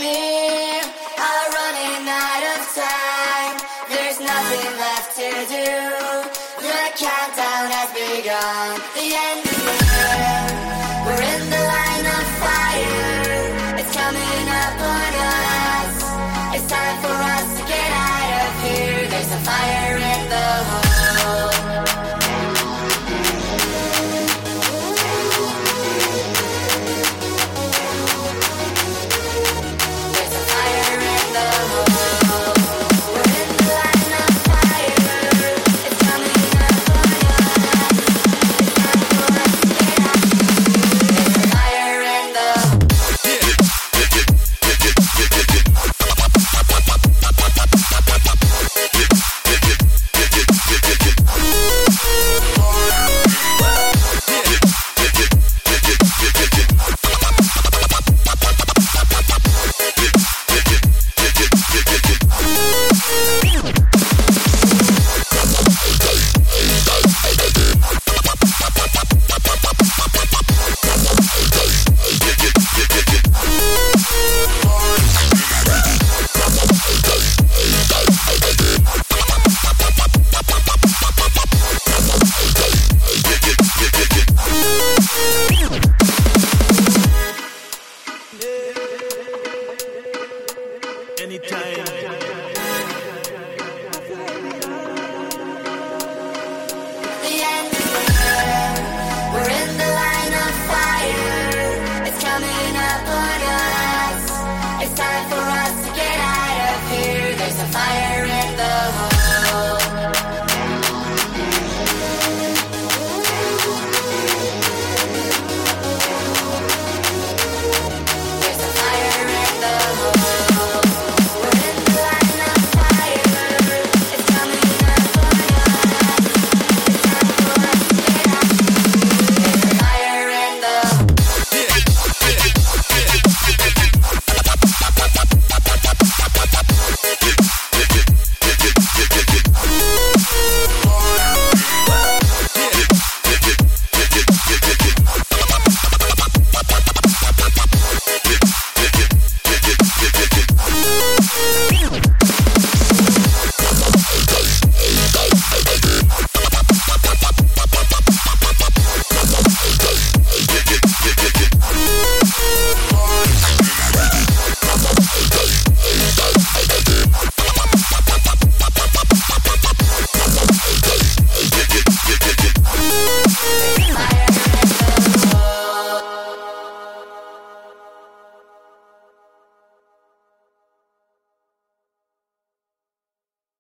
are running out of time. There's nothing left to do. The countdown has begun. The end. anytime. We're in the line of fire. It's coming up on us. It's time for us to get out of here. There's a fire in